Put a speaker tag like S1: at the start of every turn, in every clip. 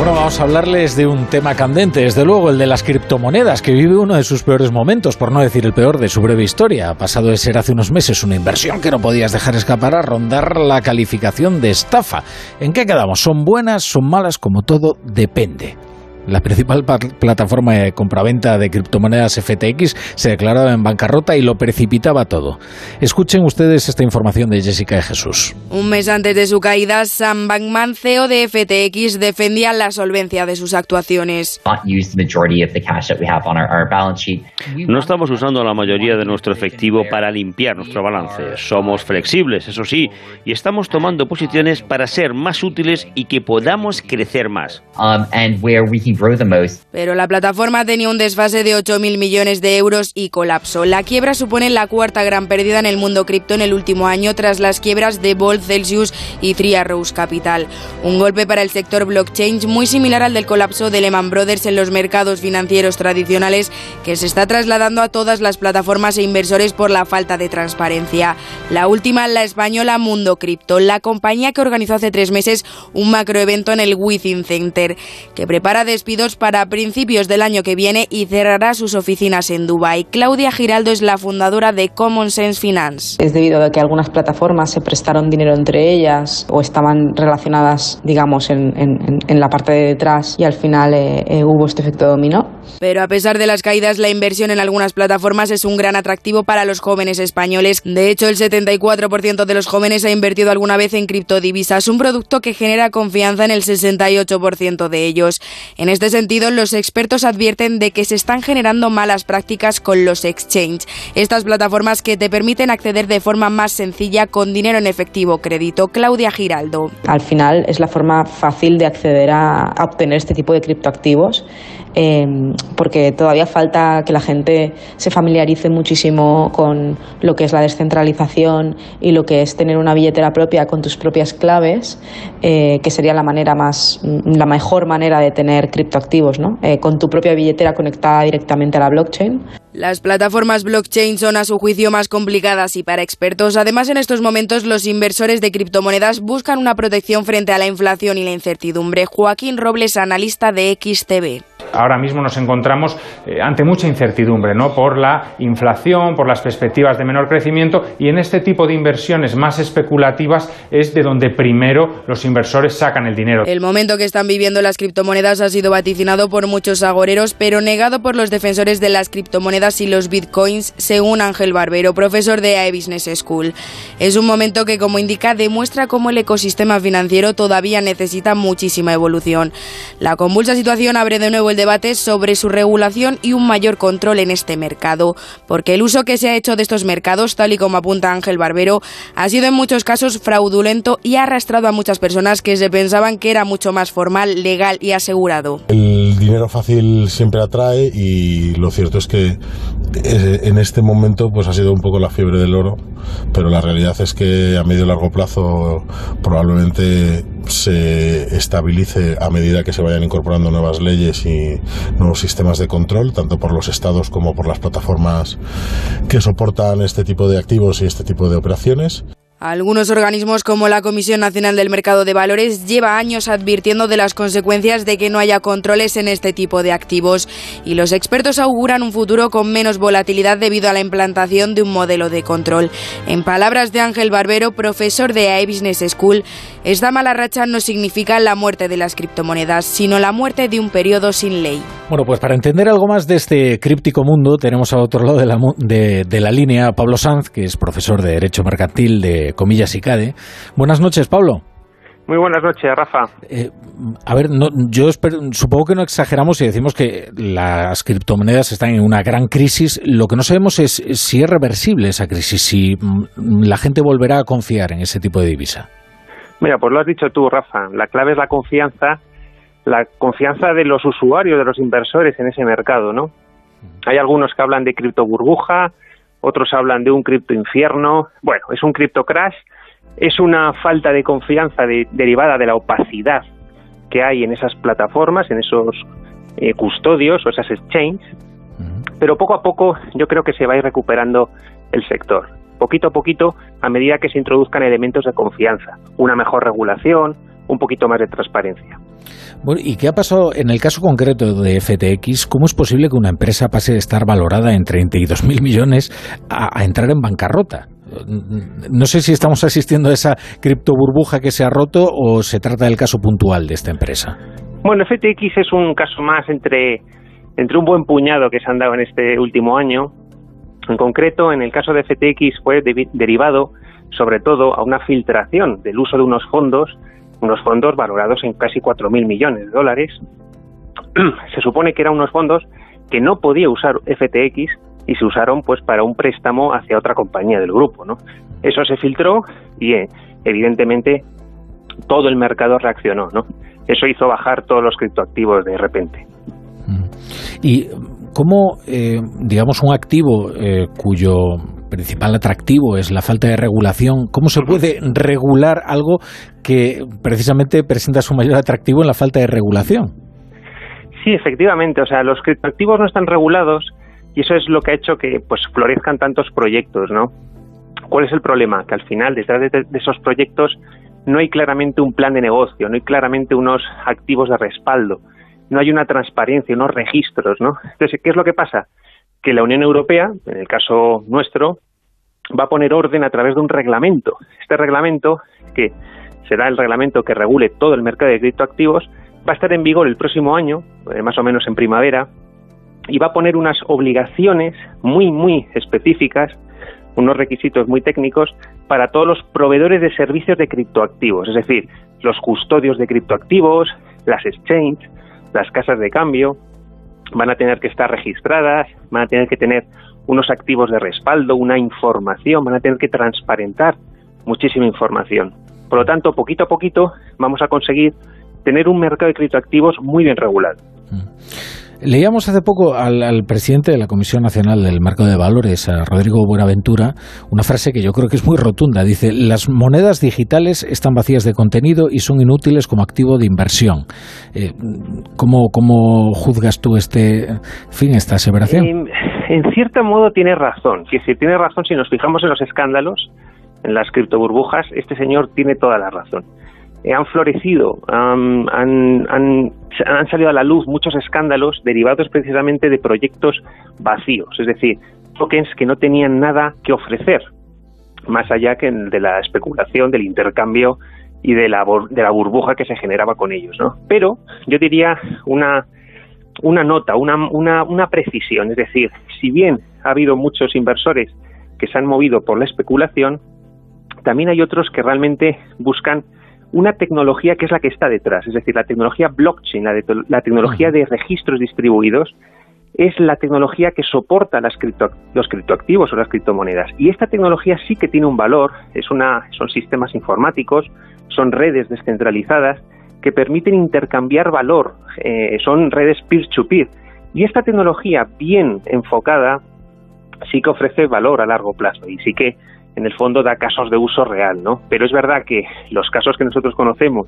S1: Bueno, vamos a hablarles de un tema candente, desde luego el de las criptomonedas, que vive uno de sus peores momentos, por no decir el peor de su breve historia. Ha pasado de ser hace unos meses una inversión que no podías dejar escapar a rondar la calificación de estafa. ¿En qué quedamos? ¿Son buenas? ¿Son malas? Como todo, depende. La principal plataforma de compraventa de criptomonedas FTX se declaraba en bancarrota y lo precipitaba todo. Escuchen ustedes esta información de Jessica de Jesús.
S2: Un mes antes de su caída, Sam Bankman, CEO de FTX, defendía la solvencia de sus actuaciones.
S3: No estamos usando la mayoría de nuestro efectivo para limpiar nuestro balance. Somos flexibles, eso sí, y estamos tomando posiciones para ser más útiles y que podamos crecer más. Um,
S2: pero la plataforma tenía un desfase de 8.000 millones de euros y colapsó. La quiebra supone la cuarta gran pérdida en el mundo cripto en el último año tras las quiebras de Bolt, Celsius y Three Arrows Capital. Un golpe para el sector blockchain muy similar al del colapso de Lehman Brothers en los mercados financieros tradicionales que se está trasladando a todas las plataformas e inversores por la falta de transparencia. La última, la española Mundo Cripto, la compañía que organizó hace tres meses un macroevento en el Within Center, que prepara despidos para principios del año que viene y cerrará sus oficinas en Dubái. Claudia Giraldo es la fundadora de Common Sense Finance.
S4: Es debido a que algunas plataformas se prestaron dinero entre ellas o estaban relacionadas, digamos, en, la parte de detrás y al final eh, eh, hubo este efecto dominó.
S2: Pero a pesar de las caídas, la inversión en algunas plataformas es un gran atractivo para los jóvenes españoles. De hecho, el 74% de los jóvenes ha invertido alguna vez en criptodivisas, un producto que genera confianza en el 68% de ellos. En este sentido, los expertos advierten de que se están generando malas prácticas con los exchange, estas plataformas que te permiten acceder de forma más sencilla con dinero en efectivo crédito. Claudia Giraldo.
S4: Al final es la forma fácil de acceder a, obtener este tipo de criptoactivos. Eh, porque todavía falta que la gente se familiarice muchísimo con lo que es la descentralización y lo que es tener una billetera propia con tus propias claves, eh, que sería la manera más, la mejor manera de tener criptoactivos, ¿no? Eh, con tu propia billetera conectada directamente a la blockchain.
S2: Las plataformas blockchain son a su juicio más complicadas y para expertos. Además, en estos momentos los inversores de criptomonedas buscan una protección frente a la inflación y la incertidumbre. Joaquín Robles, analista de XTB.
S5: Ahora mismo nos encontramos eh, ante mucha incertidumbre, ¿no? Por la inflación, por las perspectivas de menor crecimiento y en este tipo de inversiones más especulativas es de donde primero los inversores sacan el dinero.
S2: El momento que están viviendo las criptomonedas ha sido vaticinado por muchos agoreros, pero negado por los defensores de las criptomonedas y los bitcoins, según Ángel Barbero, profesor de AE Business School. Es un momento que, como indica, demuestra cómo el ecosistema financiero todavía necesita muchísima evolución. La convulsa situación abre de nuevo el debate sobre su regulación y un mayor control en este mercado, porque el uso que se ha hecho de estos mercados, tal y como apunta Ángel Barbero, ha sido en muchos casos fraudulento y ha arrastrado a muchas personas que se pensaban que era mucho más formal, legal y asegurado.
S6: El dinero fácil siempre atrae y lo cierto es que en este momento pues ha sido un poco la fiebre del oro, pero la realidad es que a medio y largo plazo probablemente se estabilice a medida que se vayan incorporando nuevas leyes y nuevos sistemas de control, tanto por los estados como por las plataformas que soportan este tipo de activos y este tipo de operaciones.
S2: Algunos organismos como la Comisión Nacional del Mercado de Valores lleva años advirtiendo de las consecuencias de que no haya controles en este tipo de activos y los expertos auguran un futuro con menos volatilidad debido a la implantación de un modelo de control. En palabras de Ángel Barbero, profesor de AI Business School, esta mala racha no significa la muerte de las criptomonedas, sino la muerte de un periodo sin ley.
S1: Bueno, pues para entender algo más de este críptico mundo, tenemos al otro lado de la, de, la línea a Pablo Sanz, que es profesor de Derecho Mercantil de Comillas y CADE. Buenas noches, Pablo.
S7: Muy buenas noches, Rafa.
S1: Eh, a ver, yo supongo que no exageramos si decimos que las criptomonedas están en una gran crisis. Lo que no sabemos es si es reversible esa crisis, si mm, la gente volverá a confiar en ese tipo de divisa.
S7: Mira, pues lo has dicho tú, Rafa. La clave es la confianza, la confianza de los usuarios, de los inversores en ese mercado, ¿no? Hay algunos que hablan de cripto burbuja, otros hablan de un cripto infierno. Bueno, es un cripto crash, es una falta de confianza derivada de la opacidad que hay en esas plataformas, en esos eh, custodios o esas exchanges. Pero poco a poco yo creo que se va a ir recuperando el sector poquito a poquito a medida que se introduzcan elementos de confianza, una mejor regulación, un poquito más de transparencia.
S1: Bueno, ¿y qué ha pasado en el caso concreto de FTX? ¿Cómo es posible que una empresa pase de estar valorada en 32.000 millones a, entrar en bancarrota? No sé si estamos asistiendo a esa cripto burbuja que se ha roto o se trata del caso puntual de esta empresa.
S7: Bueno, FTX es un caso más entre, entre un buen puñado que se han dado en este último año. En concreto, en el caso de FTX fue derivado sobre todo a una filtración del uso de unos fondos unos fondos valorados en casi 4.000 millones de dólares. se supone que eran unos fondos que no podía usar FTX y se usaron pues para un préstamo hacia otra compañía del grupo, ¿no? Eso se filtró y eh, evidentemente todo el mercado reaccionó, ¿no? Eso hizo bajar todos los criptoactivos de repente.
S1: ¿Y cómo, eh, digamos, un activo eh, cuyo principal atractivo es la falta de regulación. ¿Cómo se puede regular algo que precisamente presenta su mayor atractivo en la falta de regulación?
S7: Sí, efectivamente. O sea, los criptoactivos no están regulados y eso es lo que ha hecho que pues florezcan tantos proyectos, ¿no? ¿Cuál es el problema? Que al final, detrás de, esos proyectos no hay claramente un plan de negocio, no hay claramente unos activos de respaldo, no hay una transparencia, unos registros, ¿no? Entonces, ¿qué es lo que pasa? que la Unión Europea, en el caso nuestro, va a poner orden a través de un reglamento. Este reglamento, que será el reglamento que regule todo el mercado de criptoactivos, va a estar en vigor el próximo año, eh, más o menos en primavera, y va a poner unas obligaciones muy, muy específicas, unos requisitos muy técnicos para todos los proveedores de servicios de criptoactivos, es decir, los custodios de criptoactivos, las exchanges, las casas de cambio, van a tener que estar registradas, van a tener que tener unos activos de respaldo, una información, van a tener que transparentar muchísima información. Por lo tanto, poquito a poquito vamos a conseguir tener un mercado de criptoactivos muy bien regulado.
S1: Leíamos hace poco al, presidente de la Comisión Nacional del Marco de Valores, a Rodrigo Buenaventura, una frase que yo creo que es muy rotunda. Dice, las monedas digitales están vacías de contenido y son inútiles como activo de inversión. Eh, ¿cómo, juzgas tú este fin, esta aseveración?
S7: En, en cierto modo tiene razón. Si, si tiene razón, si nos fijamos en los escándalos, en las criptoburbujas, este señor tiene toda la razón. Eh, han florecido, han, han, salido a la luz muchos escándalos derivados precisamente de proyectos vacíos, es decir, tokens que no tenían nada que ofrecer, más allá que de la especulación, del intercambio y de la, de la burbuja que se generaba con ellos. ¿no? Pero yo diría una, una nota, una, una, una precisión, es decir, si bien ha habido muchos inversores que se han movido por la especulación, también hay otros que realmente buscan una tecnología que es la que está detrás, es decir, la tecnología blockchain, la, tecnología de registros distribuidos, es la tecnología que soporta las los criptoactivos o las criptomonedas. Y esta tecnología sí que tiene un valor, es una, son sistemas informáticos, son redes descentralizadas que permiten intercambiar valor, eh, son redes peer-to-peer. -peer. Y esta tecnología bien enfocada sí que ofrece valor a largo plazo y sí que en el fondo da casos de uso real, ¿no? Pero es verdad que los casos que nosotros conocemos,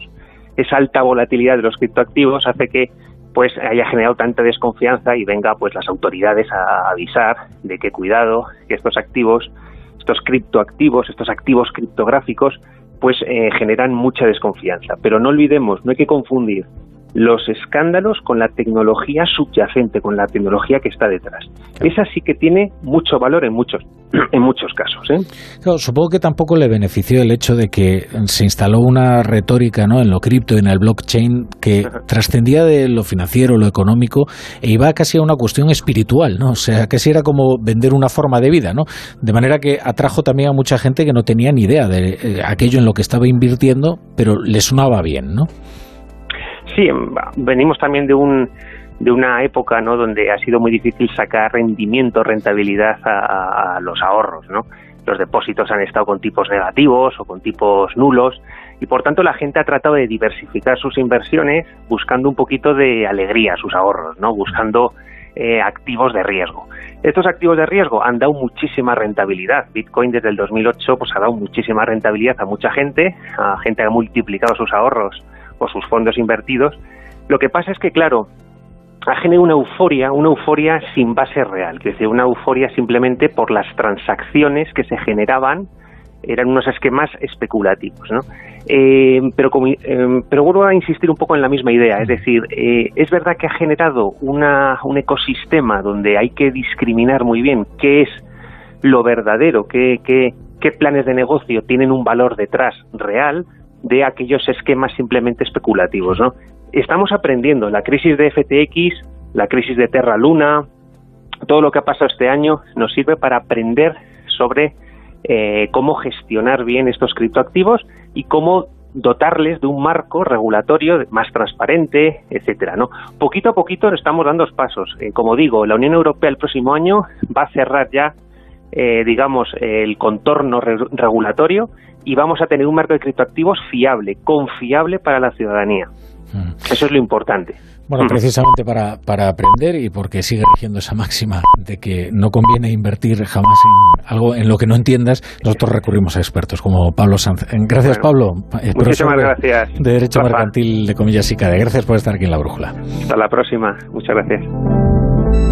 S7: esa alta volatilidad de los criptoactivos hace que pues haya generado tanta desconfianza y venga pues las autoridades a avisar de que cuidado, que estos activos, estos criptoactivos, estos activos criptográficos, pues eh, generan mucha desconfianza. Pero no olvidemos, no hay que confundir los escándalos con la tecnología subyacente, con la tecnología que está detrás. Esa sí que tiene mucho valor en muchos, en muchos casos. ¿eh?
S1: supongo que tampoco le benefició el hecho de que se instaló una retórica ¿no? en lo cripto, en el blockchain, que trascendía de lo financiero, lo económico, e iba casi a una cuestión espiritual, ¿no? O sea, casi era como vender una forma de vida, ¿no? De manera que atrajo también a mucha gente que no tenía ni idea de eh, aquello en lo que estaba invirtiendo, pero le sonaba bien, ¿no?
S7: Sí, venimos también de un de una época ¿no? donde ha sido muy difícil sacar rendimiento, rentabilidad a, los ahorros, ¿no? Los depósitos han estado con tipos negativos o con tipos nulos y por tanto la gente ha tratado de diversificar sus inversiones buscando un poquito de alegría a sus ahorros, ¿no? Buscando eh, activos de riesgo. Estos activos de riesgo han dado muchísima rentabilidad. Bitcoin desde el 2008 pues ha dado muchísima rentabilidad a mucha gente, a gente que ha multiplicado sus ahorros sus fondos invertidos. Lo que pasa es que, claro, ha generado una euforia, una euforia sin base real, es decir, una euforia simplemente por las transacciones que se generaban eran unos esquemas especulativos, ¿no? Eh, pero, como, eh, pero vuelvo a insistir un poco en la misma idea, es decir, eh, es verdad que ha generado una, un ecosistema donde hay que discriminar muy bien qué es lo verdadero, qué, qué, qué planes de negocio tienen un valor detrás real de aquellos esquemas simplemente especulativos, ¿no? Estamos aprendiendo, la crisis de FTX, la crisis de Terra Luna, todo lo que ha pasado este año nos sirve para aprender sobre eh, cómo gestionar bien estos criptoactivos y cómo dotarles de un marco regulatorio más transparente, etcétera, ¿no? Poquito a poquito estamos dando pasos. Eh, como digo, la Unión Europea el próximo año va a cerrar ya, eh, digamos, el contorno regulatorio y vamos a tener un marco de criptoactivos fiable, confiable para la ciudadanía. Mm. Eso es lo importante.
S1: Bueno, precisamente para, para aprender y porque sigue rigiendo esa máxima de que no conviene invertir jamás en algo en lo que no entiendas, nosotros recurrimos a expertos como Pablo Sanz. Eh, gracias, Pablo.
S7: Eh, muchísimas gracias.
S1: De Derecho Mercantil de Comillas y CADE. Gracias por estar aquí en La Brújula.
S7: Hasta la próxima. Muchas gracias.